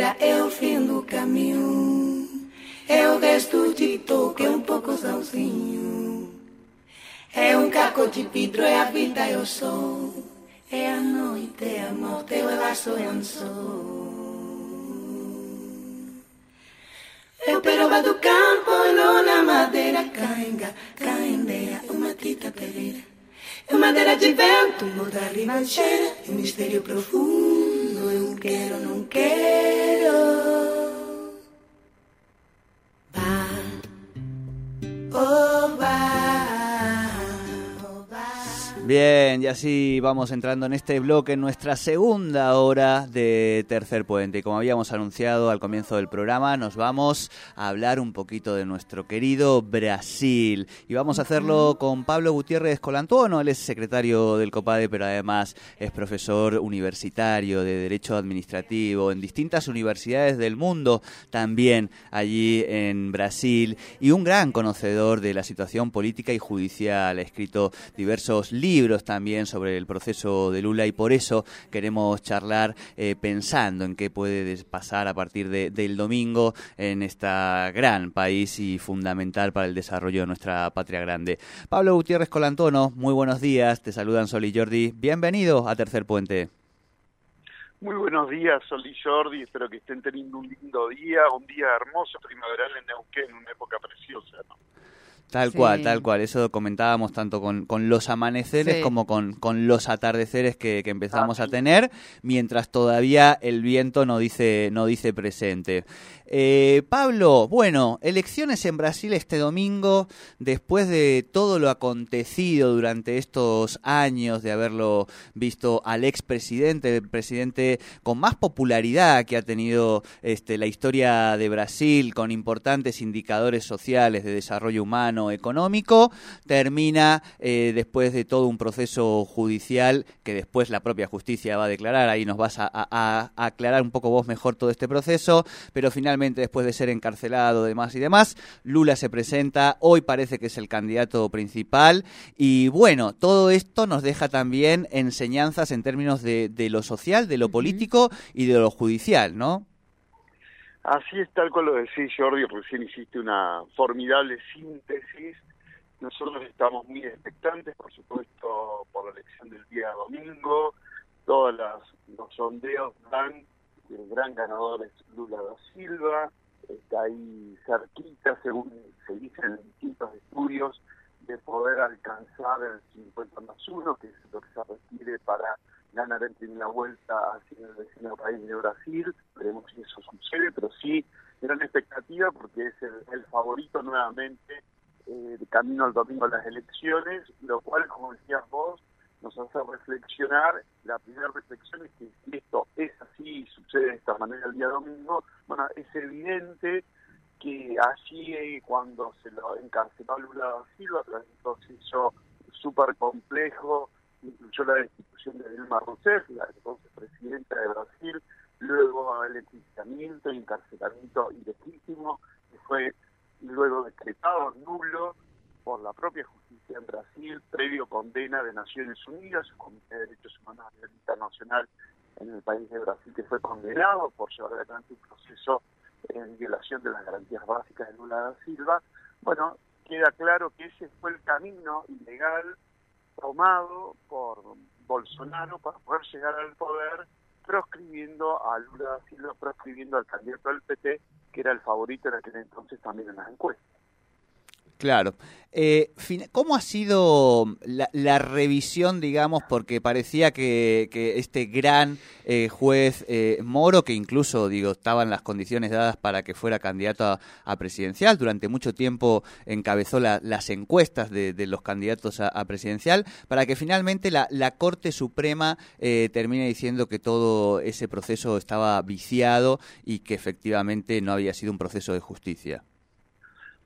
é o fim do caminho. É o resto de toque, é um pouco sozinho. É um caco de vidro, é a vida, é o sol. É a noite, é a morte, é o laço, é um sol. Eu peroba do campo, lona, madeira, cainga, caindeia, uma tita pereira. É madeira de vento, muda a ribanceira, é um mistério profundo, eu quero, não quero. Bien, y así vamos entrando en este bloque, en nuestra segunda hora de Tercer Puente. Y como habíamos anunciado al comienzo del programa, nos vamos a hablar un poquito de nuestro querido Brasil. Y vamos a hacerlo con Pablo Gutiérrez Colantuono, él es secretario del COPADE, pero además es profesor universitario de Derecho Administrativo en distintas universidades del mundo, también allí en Brasil, y un gran conocedor de la situación política y judicial. Ha escrito diversos libros también sobre el proceso de Lula y por eso queremos charlar eh, pensando en qué puede pasar a partir de- del domingo en este gran país y fundamental para el desarrollo de nuestra patria grande. Pablo Gutiérrez Colantono, muy buenos días, te saludan Sol y Jordi. Bienvenido a Tercer Puente. Muy buenos días, Sol y Jordi. Espero que estén teniendo un lindo día, un día hermoso primaveral en Neuquén, una época preciosa. ¿no? Tal Sí. cual, tal cual. Eso comentábamos tanto con, con los amaneceres Sí. como con, con los atardeceres que, que empezamos Ah, a tener, mientras todavía el viento no dice, no dice presente. Eh, Pablo, bueno, elecciones en Brasil este domingo, después de todo lo acontecido durante estos años, de haberlo visto al expresidente, el presidente con más popularidad que ha tenido este, la historia de Brasil, con importantes indicadores sociales de desarrollo humano, económico, termina eh, después de todo un proceso judicial que después la propia justicia va a declarar, ahí nos vas a, a- a aclarar un poco vos mejor todo este proceso, pero finalmente después de ser encarcelado, demás y demás, Lula se presenta, hoy parece que es el candidato principal y bueno, todo esto nos deja también enseñanzas en términos de, de lo social, de lo político y de lo judicial, ¿no? Así es tal cual lo decís, Jordi. Recién hiciste una formidable síntesis. Nosotros estamos muy expectantes, por supuesto, por la elección del día domingo. Todos los sondeos dan el gran ganador es Lula da Silva. Está ahí cerquita, según se dice en distintos estudios, de poder alcanzar el 50 más 1, que es lo que se requiere para ganar en primera vuelta hacia el vecino país de Brasil. Veremos si eso sucede, pero sí, gran expectativa porque es el, el favorito nuevamente eh, de camino al domingo a las elecciones, lo cual, como decías vos, nos hace reflexionar. La primera reflexión es que si esto es así y sucede de esta manera el día domingo, bueno, es evidente que allí eh, cuando se lo encarceló a Lula da Silva, tras un proceso súper complejo, incluyó la destitución de Dilma Rousseff, la entonces presidenta de Brasil, luego el enjuiciamiento encarcelamiento ilegítimo, que fue luego decretado nulo por la propia justicia en Brasil, previo condena de Naciones Unidas, el Comité de Derechos Humanos a nivel internacional en el país de Brasil, que fue condenado por llevar adelante un proceso en violación de las garantías básicas de Lula da Silva. Bueno, queda claro que ese fue el camino ilegal tomado por Bolsonaro para poder llegar al poder, proscribiendo a Lula proscribiendo al candidato del PT, que era el favorito en aquel entonces también en las encuestas. Claro. Eh, ¿Cómo ha sido la, revisión, digamos, porque parecía que, este gran eh, juez eh, Moro, que incluso, digo, estaban las condiciones dadas para que fuera candidato a, presidencial, durante mucho tiempo encabezó la- las encuestas de, los candidatos a, a presidencial, para que finalmente la, la Corte Suprema eh, termine diciendo que todo ese proceso estaba viciado y que efectivamente no había sido un proceso de justicia?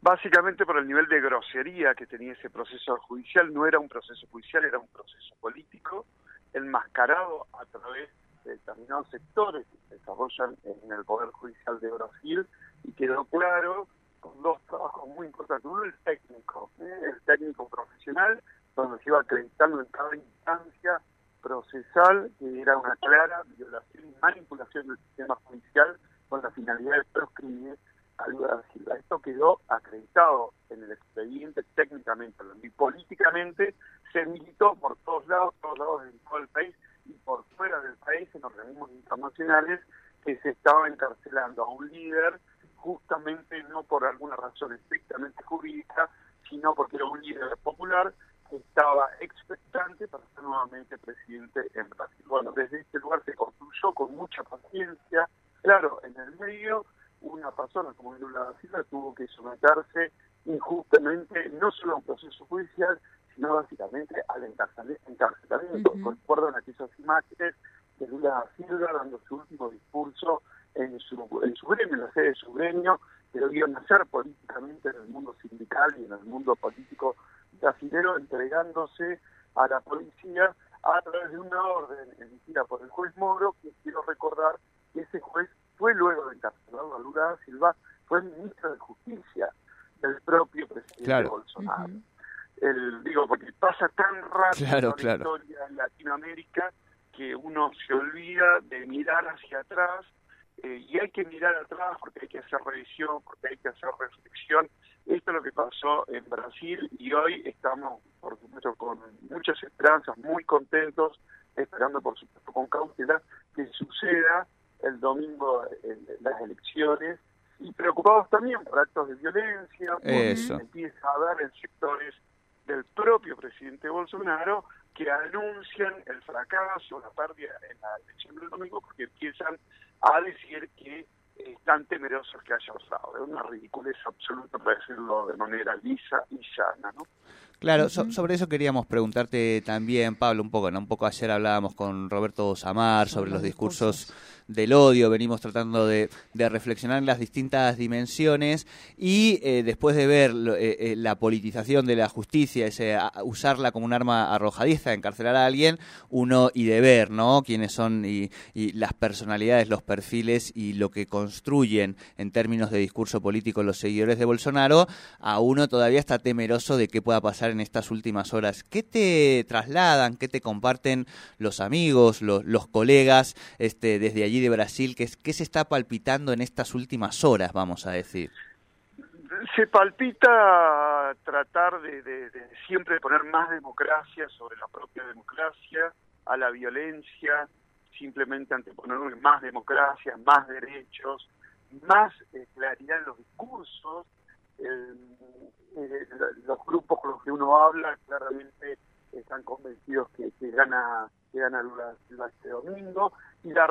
Básicamente por el nivel de grosería que tenía ese proceso judicial, no era un proceso judicial, era un proceso político, enmascarado a través de determinados sectores que se desarrollan en el Poder Judicial de Brasil, y quedó claro con dos trabajos muy importantes. Uno, el técnico, ¿eh? el técnico profesional, donde se iba acreditando en cada instancia procesal que era una clara violación y manipulación del sistema judicial con la finalidad de proscribir Esto quedó acreditado en el expediente técnicamente y políticamente se militó por todos lados, todos lados de todo el país y por fuera del país en organismos internacionales que se estaba encarcelando a un líder justamente no por alguna razón estrictamente jurídica, sino porque era un líder popular que estaba expectante para ser nuevamente presidente en Brasil. Bueno, desde este lugar se construyó con mucha paciencia. Claro, en el medio una persona como Lula da Silva tuvo que someterse injustamente no solo a un proceso judicial, sino básicamente al encarcelamiento. Recuerdan aquellas imágenes de Lula da Silva dando su último discurso en su, en su gremio, en la sede de su gremio, que lo vio nacer políticamente en el mundo sindical y en el mundo político brasilero, entregándose a la policía a través de una orden emitida por el juez Moro, que quiero recordar que ese juez fue luego de encarcelado a Lula da Silva, fue ministro de Justicia del presidente Bolsonaro. el, digo, porque pasa tan rápido la historia en Latinoamérica que uno se olvida de mirar hacia atrás eh, y hay que mirar atrás porque hay que hacer revisión, porque hay que hacer reflexión. Esto es lo que pasó en Brasil y hoy estamos, por supuesto, con muchas esperanzas, muy contentos, esperando, por supuesto, con cautela que suceda el domingo en las elecciones y preocupados también por actos de violencia, porque empieza a haber en sectores del propio presidente Bolsonaro que anuncian el fracaso, la pérdida en la elección del domingo, porque empiezan a decir que están temerosos que haya pasado. Es una ridiculez absoluta, para decirlo de manera lisa y llana, ¿no? Claro, sobre eso queríamos preguntarte también, Pablo, un poco, ¿no? Un poco ayer hablábamos con Roberto Samar sobre los discursos del odio, venimos tratando de, reflexionar en las distintas dimensiones y eh, después de ver eh, eh, la politización de la justicia, ese, usarla como un arma arrojadiza, encarcelar a alguien, uno y de ver, ¿no? Quiénes son y, y las personalidades, los perfiles y lo que construyen en términos de discurso político los seguidores de Bolsonaro, a uno todavía está temeroso de qué pueda pasar en estas últimas horas. ¿Qué te trasladan, qué te comparten los amigos, los, los colegas este, desde allí? De Brasil, ¿qué, qué se está palpitando en estas últimas horas, vamos a decir? Se palpita tratar de, siempre poner más democracia sobre la propia democracia, a la violencia, simplemente anteponer más democracia, más derechos, más eh, claridad en los discursos. Eh, los grupos con los que uno habla claramente están convencidos que, que que gana Lula este domingo y la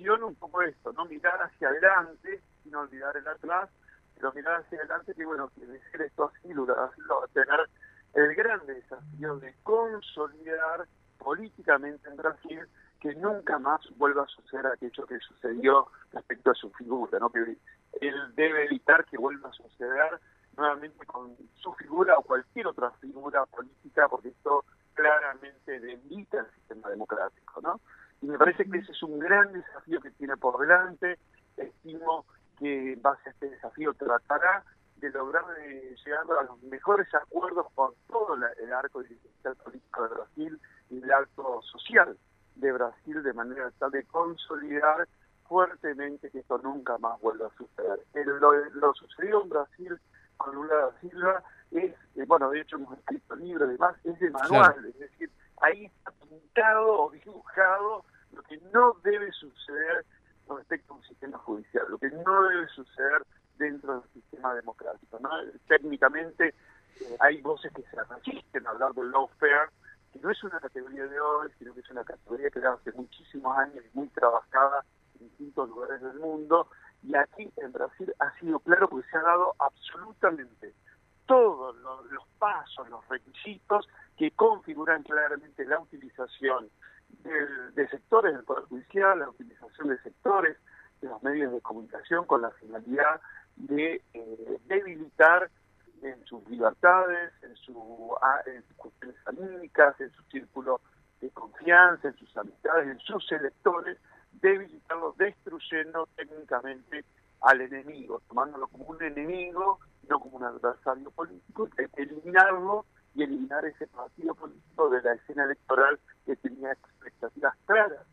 un poco esto, no mirar hacia adelante, sino olvidar el atrás, pero mirar hacia adelante que bueno, que decir esto así, a tener el gran desafío de consolidar políticamente en Brasil que nunca más vuelva a suceder aquello que sucedió respecto a su figura, ¿no? que él debe evitar que vuelva a suceder nuevamente con su figura o cualquier otra figura política, porque esto claramente debilita el sistema democrático, ¿no? Y me parece que ese es un gran desafío que tiene por delante. Estimo que en base a este desafío tratará de lograr eh, llegar a los mejores acuerdos con todo el arco dirigencial político de Brasil y el arco social de Brasil de manera tal de consolidar fuertemente que esto nunca más vuelva a suceder. lo, lo sucedido en Brasil con Lula da Silva es, eh, bueno, de hecho hemos escrito libros y demás, es de manual, es decir, ahí está pintado o dibujado no debe suceder con respecto a un sistema judicial, lo que no debe suceder dentro del sistema democrático. ¿no? Técnicamente eh, hay voces que se resisten a hablar del lawfare, que no es una categoría de hoy, sino que es una categoría que hace muchísimos años y muy trabajada en distintos lugares del mundo, y aquí en Brasil ha sido claro porque se ha dado absolutamente todos los, pasos, los requisitos que configuran claramente la utilización de, sectores del Poder Judicial, la utilización de sectores de los medios de comunicación con la finalidad de eh, debilitar en sus libertades, en, su, en sus cuestiones anímicas, en su círculo de confianza, en sus amistades, en sus electores, debilitarlo destruyendo técnicamente al enemigo, tomándolo como un enemigo no como un adversario político, eliminarlo y eliminar ese partido político de la escena electoral que tenía expectativas claras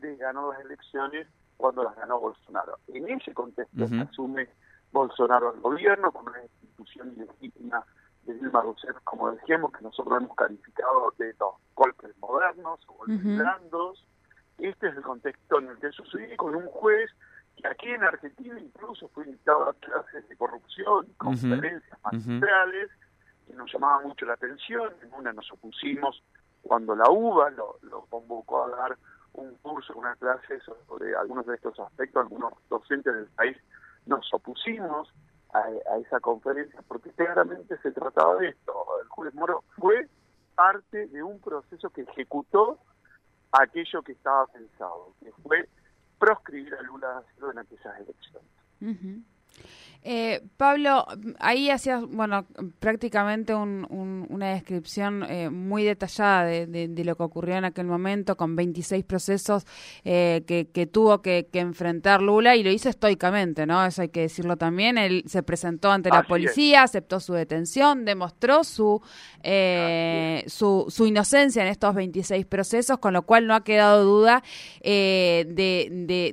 de ganar las elecciones cuando las ganó Bolsonaro. En ese contexto se asume Bolsonaro al gobierno con una institución ilegítima de Dilma Rousseff, como decíamos, que nosotros hemos calificado de los golpes modernos o golpes blandos. Este es el contexto en el que sucede con un juez que aquí en Argentina incluso fue invitado a clases de corrupción, conferencias magistrales, nos llamaba mucho la atención. En una nos opusimos cuando la UBA lo, convocó a dar un curso, una clase sobre algunos de estos aspectos, algunos docentes del país nos opusimos a, esa conferencia porque claramente se trataba de esto. El juez Moro fue parte de un proceso que ejecutó aquello que estaba pensado, que fue proscribir a Lula en aquellas elecciones. Eh, Pablo, ahí hacías, bueno, prácticamente una descripción eh, muy detallada de, lo que ocurrió en aquel momento, con 26 procesos eh, que, tuvo que, enfrentar Lula y lo hizo estoicamente, ¿no? Eso hay que decirlo también. Él se presentó ante la policía, aceptó su detención, demostró su, su, su, inocencia en estos 26 procesos, con lo cual no ha quedado duda de,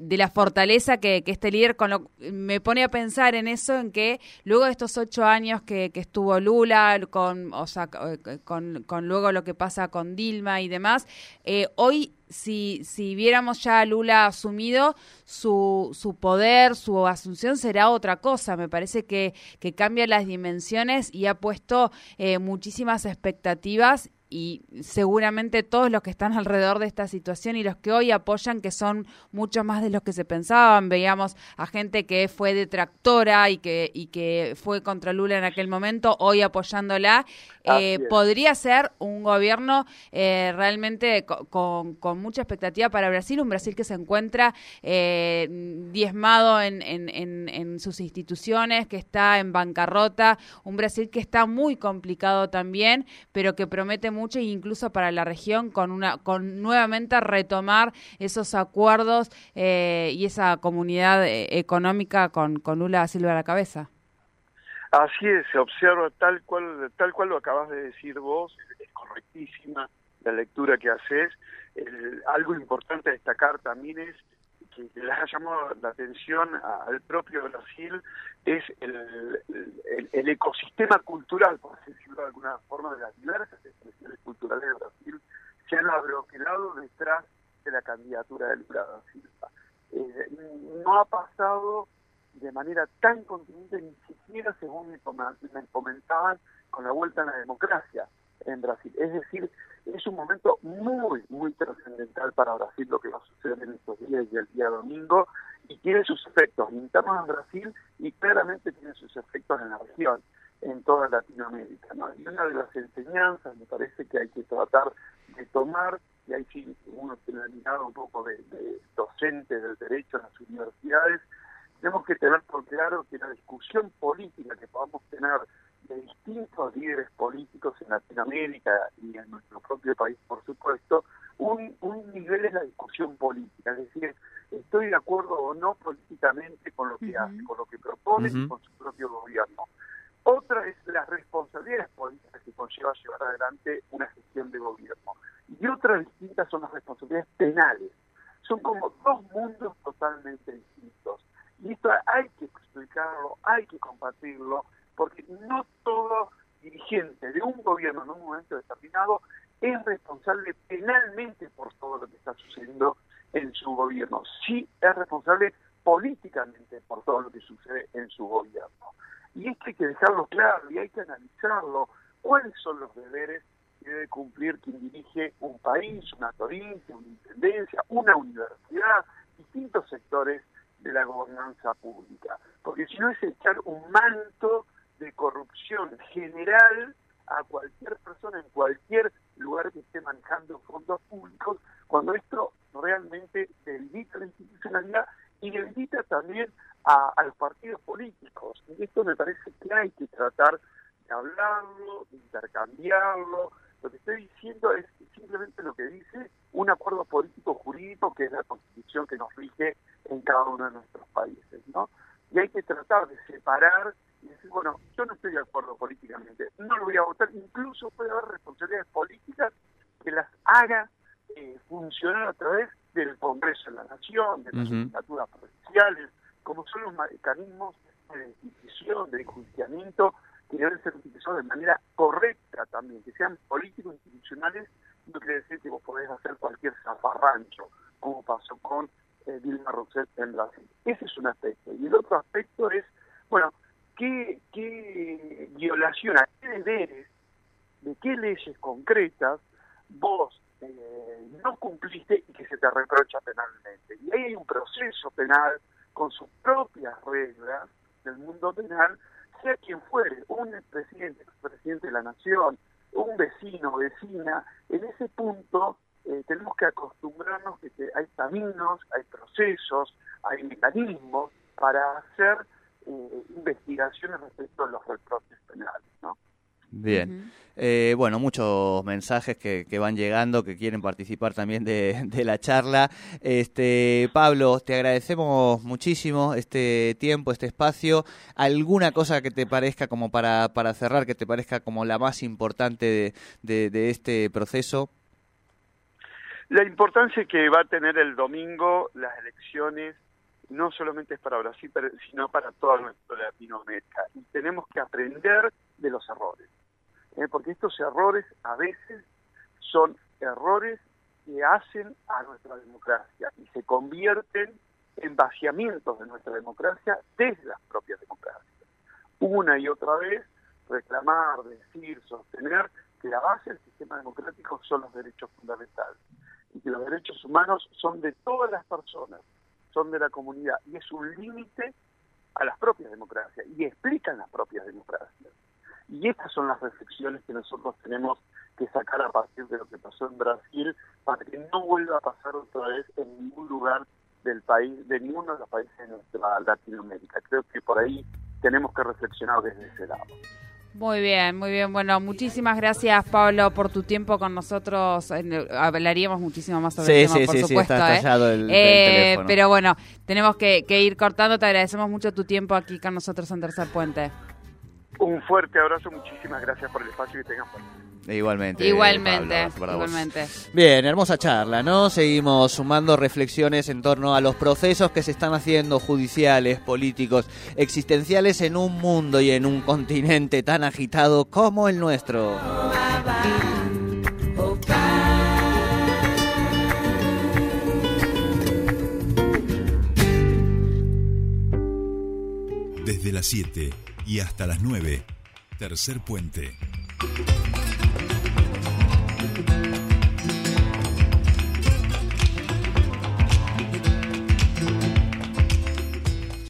de, la fortaleza que, que este líder, con lo, me pone a pensar en eso en que luego de estos ocho años que, estuvo Lula, con, o sea, eh, con, luego lo que pasa con Dilma y demás, eh, hoy si, si viéramos ya a Lula asumido, su, su poder, su asunción será otra cosa. Me parece que, que cambia las dimensiones y ha puesto eh, muchísimas expectativas y seguramente todos los que están alrededor de esta situación y los que hoy apoyan, que son mucho más de los que se pensaban, veíamos a gente que fue detractora y que, y que fue contra Lula en aquel momento, hoy apoyándola, eh, podría ser un gobierno eh, realmente con, con, mucha expectativa para Brasil, un Brasil que se encuentra eh, diezmado en, en, en, en sus instituciones, que está en bancarrota, un Brasil que está muy complicado también, pero que promete mucho incluso para la región con una con nuevamente retomar esos acuerdos eh, y esa comunidad eh, económica con, con Lula Silva a la cabeza. Así es, se observa tal cual tal cual lo acabas de decir vos, es correctísima la lectura que haces. algo importante destacar también es que les ha llamado la atención al propio Brasil es el, el, ecosistema cultural, por decirlo de alguna forma, de las diversas expresiones culturales de Brasil, se han abroquelado detrás de la candidatura de Lula da Silva. Eh, no ha pasado de manera tan contundente, ni siquiera según me comentaban, con la vuelta a la democracia en Brasil. Es decir, es un momento muy, muy trascendental para Brasil lo que va a suceder en estos días y el día domingo, y tiene sus efectos internos en Brasil y claramente tiene sus efectos en la región, en toda Latinoamérica. ¿no? Y una de las enseñanzas, me parece que hay que tratar de tomar, y ahí sí uno tiene la un poco de, de docente del derecho en las universidades, tenemos que tener por claro que la discusión política que podamos tener de distintos líderes políticos en Latinoamérica y en nuestro propio país, por supuesto, un, un nivel es la discusión política, es decir, estoy de acuerdo o no políticamente con lo que hace, con lo que propone y con su propio gobierno. Otra es las responsabilidades políticas que conlleva llevar adelante una gestión de gobierno. Y otras distintas son las responsabilidades penales. Son como dos mundos totalmente distintos. Y esto hay que explicarlo, hay que compartirlo, porque no todo dirigente de un gobierno en un momento determinado es responsable penalmente por todo lo que está sucediendo en su gobierno. Sí es responsable políticamente por todo lo que sucede en su gobierno. Y esto hay que dejarlo claro y hay que analizarlo. ¿Cuáles son los deberes que debe cumplir quien dirige un país, una provincia, una intendencia, una universidad, distintos sectores de la gobernanza pública? Porque si no es echar un manto de corrupción general a cualquier persona en cualquier lugar que esté manejando fondos públicos, cuando esto realmente debilita la institucionalidad y debilita también a, los partidos políticos. Y esto me parece que hay que tratar de hablarlo, de intercambiarlo. Lo que estoy diciendo es simplemente lo que dice un acuerdo político jurídico que es la constitución que nos rige en cada uno de nuestros países, ¿no? Y hay que tratar de separar y decir, bueno, yo no estoy de acuerdo políticamente, no lo voy a votar, incluso puede haber responsabilidades políticas que las haga eh, funcionar a través del Congreso de la Nación, de las legislaturas provinciales, como son los mecanismos de decisión, de enjuiciamiento, que deben ser utilizados de manera correcta también, que sean políticos institucionales, no quiere decir que vos podés hacer cualquier zafarrancho, como pasó con eh, Dilma Rousseff en Brasil. Ese es un aspecto. Y el otro aspecto es, bueno, qué, qué violación, a qué deberes, de qué leyes concretas vos no cumpliste y que se te reprocha penalmente. Y ahí hay un proceso penal con sus propias reglas del mundo penal, sea quien fuere, un presidente, presidente de la nación, un vecino, vecina, en ese punto eh, tenemos que acostumbrarnos que hay caminos, hay procesos, hay mecanismos para hacer eh, investigaciones respecto a los reproches penales, ¿no? Bien. Eh, bueno, muchos mensajes que, van llegando, que quieren participar también de, la charla. Este, Pablo, te agradecemos muchísimo este tiempo, este espacio. ¿Alguna cosa que te parezca como para, para cerrar, que te parezca como la más importante de, de este proceso? La importancia que va a tener el domingo las elecciones no solamente es para Brasil, sino para toda nuestra Latinoamérica. Y tenemos que aprender de los errores. ¿Eh? porque estos errores a veces son errores que hacen a nuestra democracia y se convierten en vaciamientos de nuestra democracia desde las propias democracias. Una y otra vez reclamar, decir, sostener que la base del sistema democrático son los derechos fundamentales y que los derechos humanos son de todas las personas, son de la comunidad y es un límite a las propias democracias y explican las propias democracias. Y estas son las reflexiones que nosotros tenemos que sacar a partir de lo que pasó en Brasil para que no vuelva a pasar otra vez en ningún lugar del país, de ninguno de los países de nuestra Latinoamérica. Creo que por ahí tenemos que reflexionar desde ese lado. Muy bien, muy bien. Bueno, muchísimas gracias, Pablo, por tu tiempo con nosotros. Hablaríamos muchísimo más sobre el tema, por supuesto. Sí, está ¿eh? el, eh, pero bueno, tenemos que, que ir cortando. Te agradecemos mucho tu tiempo aquí con nosotros en Tercer Puente. Un fuerte abrazo, muchísimas gracias por el espacio que tengan por Igualmente. Igualmente, igualmente. Bien, hermosa charla, ¿no? Seguimos sumando reflexiones en torno a los procesos que se están haciendo judiciales, políticos, existenciales en un mundo y en un continente tan agitado como el nuestro. Desde las 7 y hasta las 9. Tercer puente.